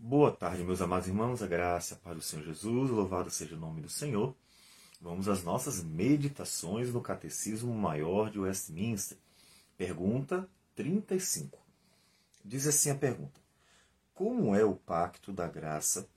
Boa tarde, meus amados irmãos, a graça, a paz do Senhor Jesus, louvado seja o nome do Senhor. Vamos às nossas meditações no Catecismo Maior de Westminster. Pergunta 35. Diz assim a pergunta: Como é o pacto da graça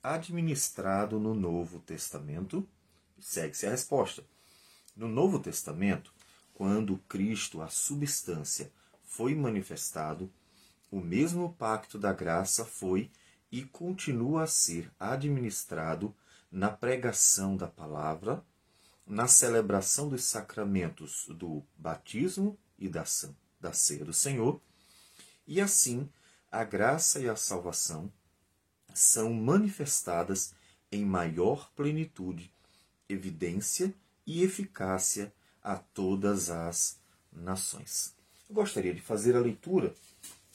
administrado no Novo Testamento? Segue-se a resposta. No Novo Testamento, quando Cristo, a substância, foi manifestado, o mesmo pacto da graça foi e continua a ser administrado na pregação da palavra, na celebração dos sacramentos do batismo e da, da ceia do Senhor, e assim a graça e a salvação são manifestadas em maior plenitude, evidência e eficácia a todas as nações. Eu gostaria de fazer a leitura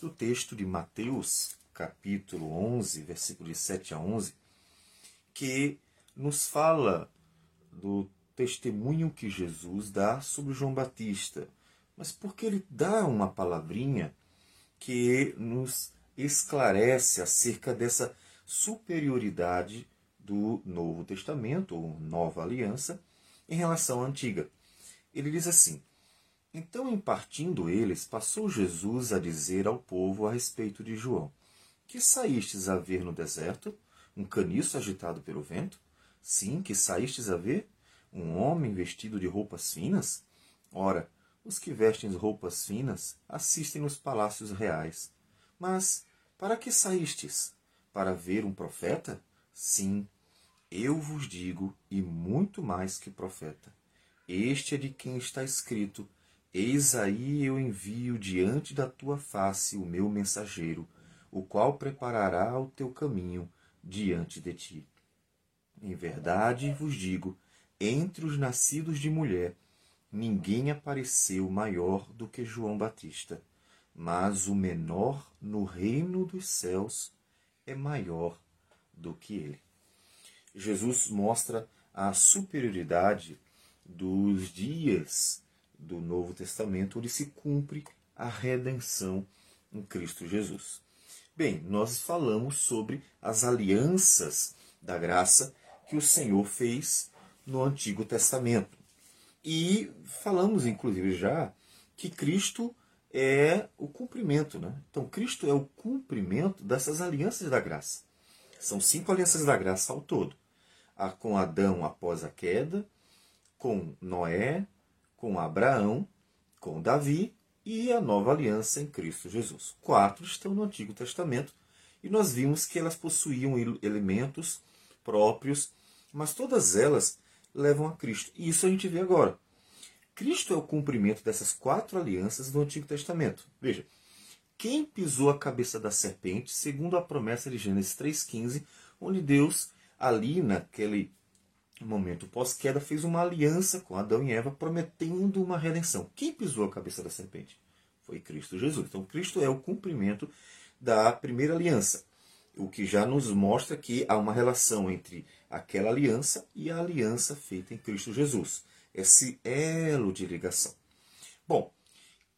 do texto de Mateus, capítulo 11, versículos 7 a 11, que nos fala do testemunho que Jesus dá sobre João Batista, mas porque ele dá uma palavrinha que nos esclarece acerca dessa superioridade do Novo Testamento, ou Nova Aliança, em relação à Antiga. Ele diz assim: então, em partindo eles, passou Jesus a dizer ao povo a respeito de João: Que saístes a ver no deserto? Um caniço agitado pelo vento? Sim, que saístes a ver? Um homem vestido de roupas finas? Ora, os que vestem roupas finas assistem nos palácios reais. Mas para que saístes? Para ver um profeta? Sim, eu vos digo, e muito mais que profeta. Este é de quem está escrito: Eis aí eu envio diante da tua face o meu mensageiro, o qual preparará o teu caminho diante de ti. Em verdade vos digo: entre os nascidos de mulher, ninguém apareceu maior do que João Batista, mas o menor no reino dos céus é maior do que ele. Jesus mostra a superioridade dos dias do Novo Testamento, onde se cumpre a redenção em Cristo Jesus. Bem, nós falamos sobre as alianças da graça que o Senhor fez no Antigo Testamento. E falamos, inclusive, já que Cristo é o cumprimento. Né? Então, Cristo é o cumprimento dessas alianças da graça. São cinco alianças da graça ao todo: a com Adão após a queda, com Noé, com Abraão, com Davi e a nova aliança em Cristo Jesus. Quatro estão no Antigo Testamento e nós vimos que elas possuíam elementos próprios, mas todas elas levam a Cristo. E isso a gente vê agora. Cristo é o cumprimento dessas quatro alianças do Antigo Testamento. Veja, quem pisou a cabeça da serpente, segundo a promessa de Gênesis 3,15, onde Deus, ali naquele momento pós-queda, fez uma aliança com Adão e Eva, prometendo uma redenção. Quem pisou a cabeça da serpente? Foi Cristo Jesus. Então, Cristo é o cumprimento da primeira aliança, o que já nos mostra que há uma relação entre aquela aliança e a aliança feita em Cristo Jesus. Esse elo de ligação. Bom,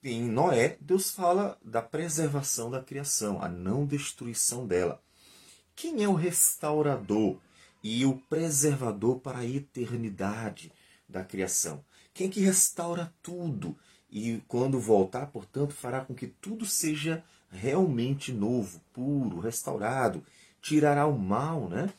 em Noé, Deus fala da preservação da criação, a não destruição dela. Quem é o restaurador? E o preservador para a eternidade da criação. Quem que restaura tudo e quando voltar, portanto, fará com que tudo seja realmente novo, puro, restaurado, tirará o mal, né?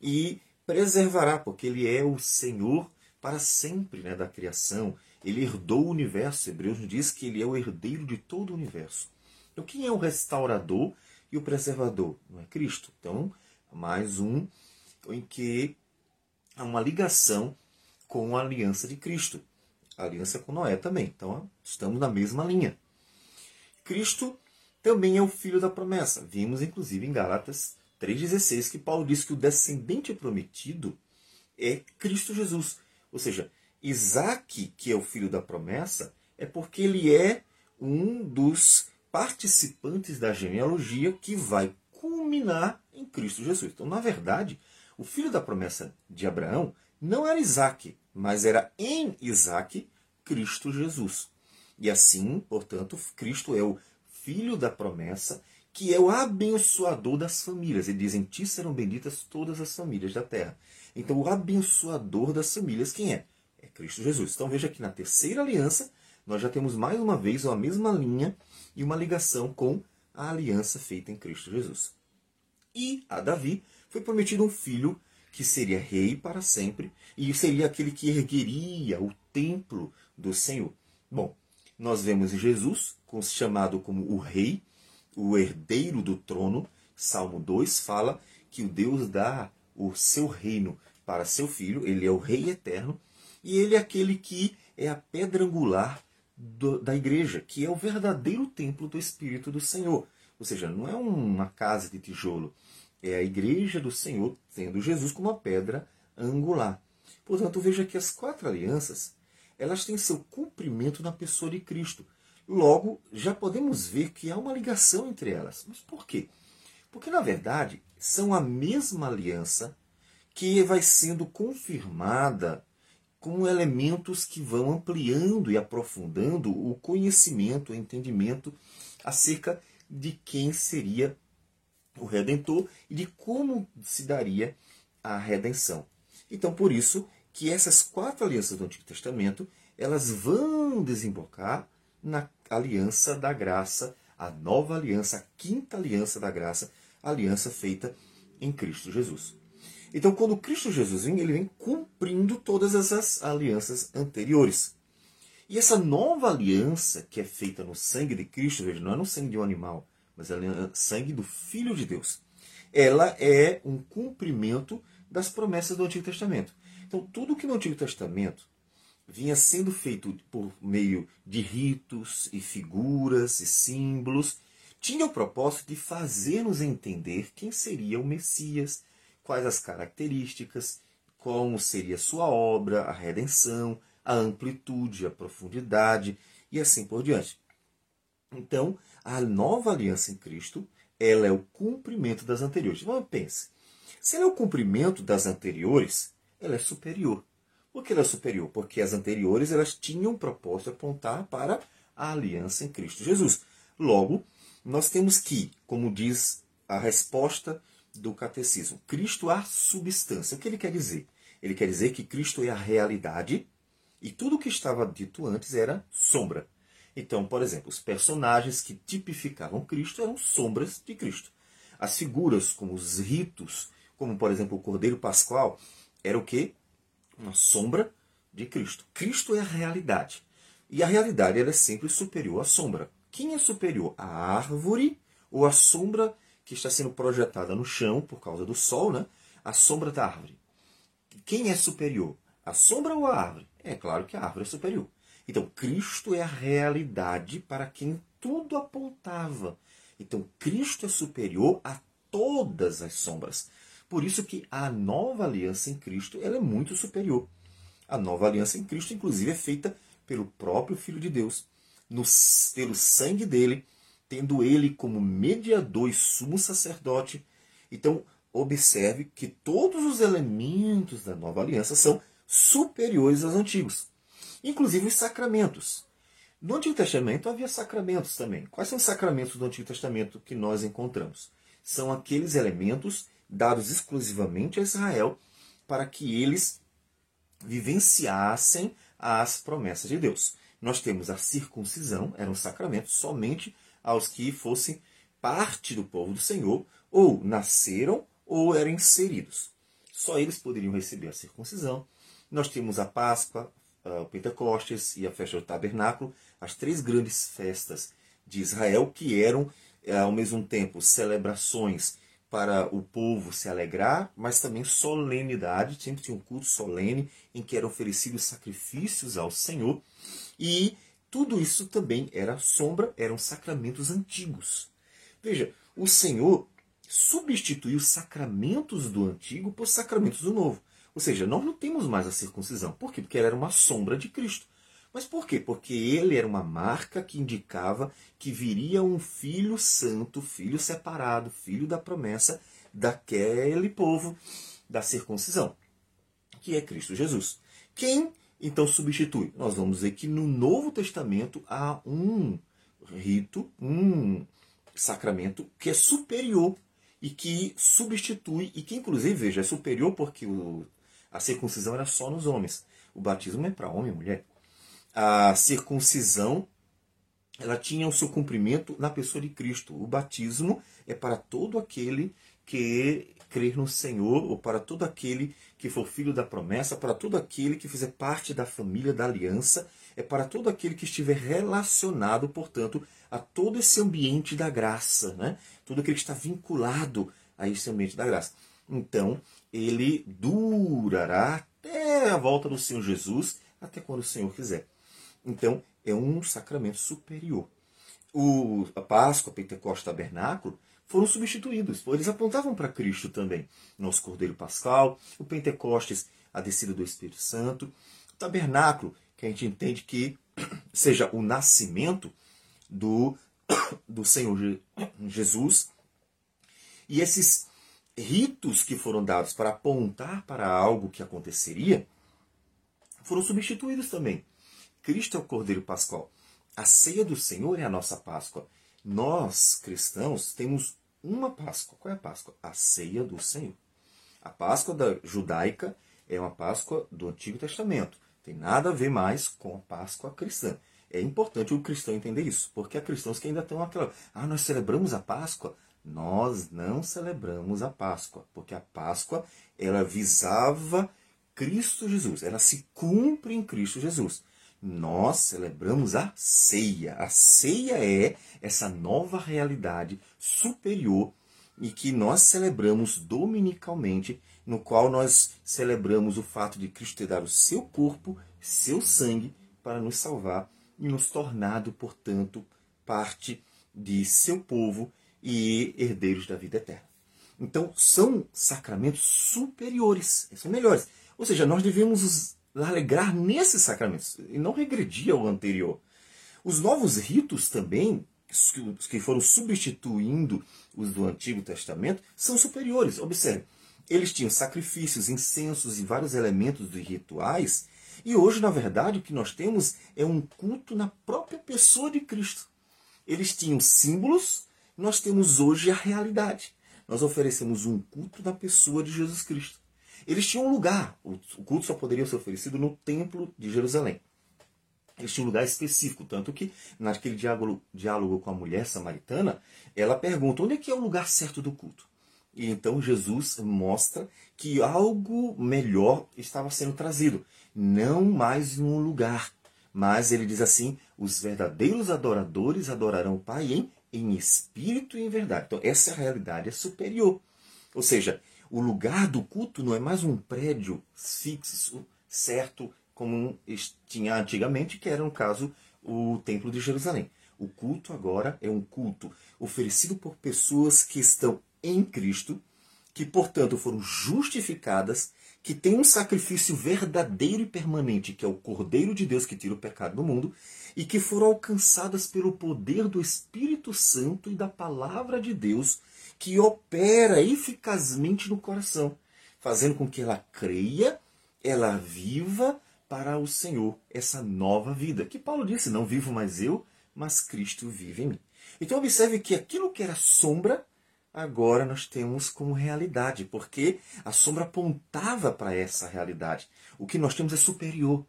E preservará, porque ele é o Senhor para sempre, né, da criação. Ele herdou o universo. Hebreus diz que ele é o herdeiro de todo o universo. Então, quem é o restaurador e o preservador? Não é Cristo? Então, mais um em que há uma ligação com a aliança de Cristo, a aliança com Noé também. Então estamos na mesma linha. Cristo também é o filho da promessa. Vimos inclusive em Gálatas 3,16 que Paulo diz que o descendente prometido é Cristo Jesus. Ou seja, Isaac, que é o filho da promessa, é porque ele é um dos participantes da genealogia que vai culminar em Cristo Jesus. Então, na verdade, o filho da promessa de Abraão não era Isaac, mas era em Isaac Cristo Jesus. E assim, portanto, Cristo é o filho da promessa que é o abençoador das famílias. Ele diz: Em ti serão benditas todas as famílias da terra. Então, o abençoador das famílias, quem é? É Cristo Jesus. Então, veja que na terceira aliança, nós já temos mais uma vez a mesma linha e uma ligação com a aliança feita em Cristo Jesus. E a Davi foi prometido um filho que seria rei para sempre e seria aquele que ergueria o templo do Senhor. Bom, nós vemos em Jesus chamado como o rei, o herdeiro do trono. Salmo 2 fala que o Deus dá o seu reino para seu filho, ele é o rei eterno, e ele é aquele que é a pedra angular do, da igreja, que é o verdadeiro templo do Espírito do Senhor. Ou seja, não é uma casa de tijolo, é a igreja do Senhor, tendo Jesus como a pedra angular. Portanto, veja que as quatro alianças, elas têm seu cumprimento na pessoa de Cristo. Logo, já podemos ver que há uma ligação entre elas. Mas por quê? Porque, na verdade, são a mesma aliança que vai sendo confirmada com elementos que vão ampliando e aprofundando o conhecimento, o entendimento acerca de quem seria o redentor e de como se daria a redenção. Então, por isso que essas quatro alianças do Antigo Testamento, elas vão desembocar na aliança da graça, a nova aliança, a quinta aliança da graça, a aliança feita em Cristo Jesus. Então, quando Cristo Jesus vem, ele vem cumprindo todas essas alianças anteriores. E essa nova aliança que é feita no sangue de Cristo, veja, não é no sangue de um animal, mas é no sangue do Filho de Deus. Ela é um cumprimento das promessas do Antigo Testamento. Então, tudo que no Antigo Testamento vinha sendo feito por meio de ritos e figuras e símbolos, tinha o propósito de fazer-nos entender quem seria o Messias, quais as características, como seria sua obra, a redenção, a amplitude, a profundidade e assim por diante. Então, a nova aliança em Cristo, ela é o cumprimento das anteriores. Vamos pense. Se ela é o cumprimento das anteriores, ela é superior. Por que ela é superior? Porque as anteriores elas tinham proposto apontar para a aliança em Cristo Jesus. Logo, nós temos que, como diz a resposta do catecismo. Cristo a substância. O que ele quer dizer? Ele quer dizer que Cristo é a realidade e tudo o que estava dito antes era sombra. Então, por exemplo, os personagens que tipificavam Cristo eram sombras de Cristo. As figuras, como os ritos, como por exemplo o Cordeiro Pascual, era o que? Uma sombra de Cristo. Cristo é a realidade. E a realidade ela é sempre superior à sombra. Quem é superior? A árvore ou a sombra que está sendo projetada no chão por causa do sol, né? a sombra da árvore. Quem é superior? A sombra ou a árvore? É claro que a árvore é superior. Então, Cristo é a realidade para quem tudo apontava. Então, Cristo é superior a todas as sombras. Por isso que a nova aliança em Cristo ela é muito superior. A nova aliança em Cristo, inclusive, é feita pelo próprio Filho de Deus, no, pelo sangue dele, tendo ele como mediador e sumo sacerdote. Então, observe que todos os elementos da nova aliança são superiores aos antigos, inclusive os sacramentos. No Antigo Testamento havia sacramentos também. Quais são os sacramentos do Antigo Testamento que nós encontramos? São aqueles elementos dados exclusivamente a Israel para que eles vivenciassem as promessas de Deus. Nós temos a circuncisão, era um sacramento somente aos que fossem parte do povo do Senhor, ou nasceram ou eram inseridos. Só eles poderiam receber a circuncisão. Nós temos a Páscoa, o Pentecostes e a festa do Tabernáculo, as três grandes festas de Israel, que eram, eh, ao mesmo tempo, celebrações para o povo se alegrar, mas também solenidade, sempre tinha um culto solene em que eram oferecidos sacrifícios ao Senhor. E tudo isso também era sombra, eram sacramentos antigos. Veja, o Senhor substituiu os sacramentos do antigo por sacramentos do novo. Ou seja, nós não temos mais a circuncisão. Por quê? Porque ela era uma sombra de Cristo. Mas por quê? Porque ele era uma marca que indicava que viria um filho santo, filho separado, filho da promessa daquele povo da circuncisão, que é Cristo Jesus. Quem então substitui? Nós vamos ver que no Novo Testamento há um rito, um sacramento que é superior e que substitui, e que inclusive, veja, é superior porque o, a circuncisão era só nos homens. O batismo é para homem e mulher. A circuncisão ela tinha o seu cumprimento na pessoa de Cristo. O batismo é para todo aquele que crer no Senhor, ou para todo aquele que for filho da promessa, para todo aquele que fizer parte da família da aliança, é para todo aquele que estiver relacionado, portanto, a todo esse ambiente da graça, né? Tudo aquele que está vinculado a esse ambiente da graça. Então, ele durará até a volta do Senhor Jesus, até quando o Senhor quiser. Então, é um sacramento superior. O, a Páscoa, Pentecostes, Tabernáculo foram substituídos. Eles apontavam para Cristo também. Nosso Cordeiro Pascal, o Pentecostes, a descida do Espírito Santo, o Tabernáculo, que a gente entende que seja o nascimento do, do Senhor Jesus. E esses ritos que foram dados para apontar para algo que aconteceria foram substituídos também. Cristo é o Cordeiro Pascual. A ceia do Senhor é a nossa Páscoa. Nós, cristãos, temos uma Páscoa. Qual é a Páscoa? A ceia do Senhor. A Páscoa da judaica é uma Páscoa do Antigo Testamento. Tem nada a ver mais com a Páscoa cristã. É importante o cristão entender isso, porque há cristãos que ainda estão aquela. Ah, nós celebramos a Páscoa. Nós não celebramos a Páscoa, porque a Páscoa ela visava Cristo Jesus, ela se cumpre em Cristo Jesus nós celebramos a ceia. A ceia é essa nova realidade superior e que nós celebramos dominicalmente, no qual nós celebramos o fato de Cristo ter dado o seu corpo, seu sangue para nos salvar e nos tornado, portanto, parte de seu povo e herdeiros da vida eterna. Então, são sacramentos superiores, são melhores. Ou seja, nós devemos alegrar nesses sacramentos e não regredir ao anterior. Os novos ritos também, os que foram substituindo os do Antigo Testamento, são superiores. Observe, eles tinham sacrifícios, incensos e vários elementos de rituais, e hoje, na verdade, o que nós temos é um culto na própria pessoa de Cristo. Eles tinham símbolos, nós temos hoje a realidade. Nós oferecemos um culto na pessoa de Jesus Cristo. Eles tinham um lugar, o culto só poderia ser oferecido no templo de Jerusalém. Eles tinham um lugar específico, tanto que naquele diálogo, diálogo com a mulher samaritana, ela pergunta onde é que é o lugar certo do culto. E então Jesus mostra que algo melhor estava sendo trazido, não mais num lugar, mas ele diz assim: os verdadeiros adoradores adorarão o Pai em, em espírito e em verdade. Então, essa realidade é superior. Ou seja, o lugar do culto não é mais um prédio fixo, certo, como tinha antigamente, que era, no caso, o Templo de Jerusalém. O culto agora é um culto oferecido por pessoas que estão em Cristo, que, portanto, foram justificadas, que têm um sacrifício verdadeiro e permanente, que é o Cordeiro de Deus que tira o pecado do mundo, e que foram alcançadas pelo poder do Espírito Santo e da palavra de Deus que opera eficazmente no coração, fazendo com que ela creia, ela viva para o Senhor essa nova vida. Que Paulo disse: Não vivo mais eu, mas Cristo vive em mim. Então, observe que aquilo que era sombra, agora nós temos como realidade, porque a sombra apontava para essa realidade. O que nós temos é superior.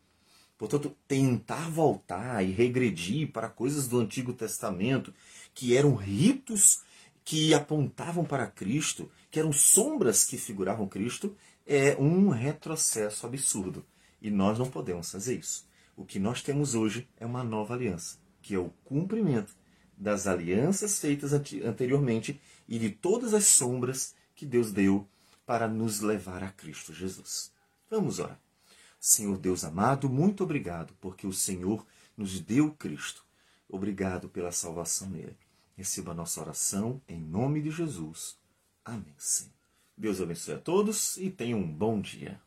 Portanto, tentar voltar e regredir para coisas do Antigo Testamento, que eram ritos que apontavam para Cristo, que eram sombras que figuravam Cristo, é um retrocesso absurdo. E nós não podemos fazer isso. O que nós temos hoje é uma nova aliança, que é o cumprimento das alianças feitas anteriormente e de todas as sombras que Deus deu para nos levar a Cristo Jesus. Vamos orar. Senhor Deus amado, muito obrigado porque o Senhor nos deu Cristo. Obrigado pela salvação nele. Receba a nossa oração em nome de Jesus. Amém. Senhor. Deus abençoe a todos e tenha um bom dia.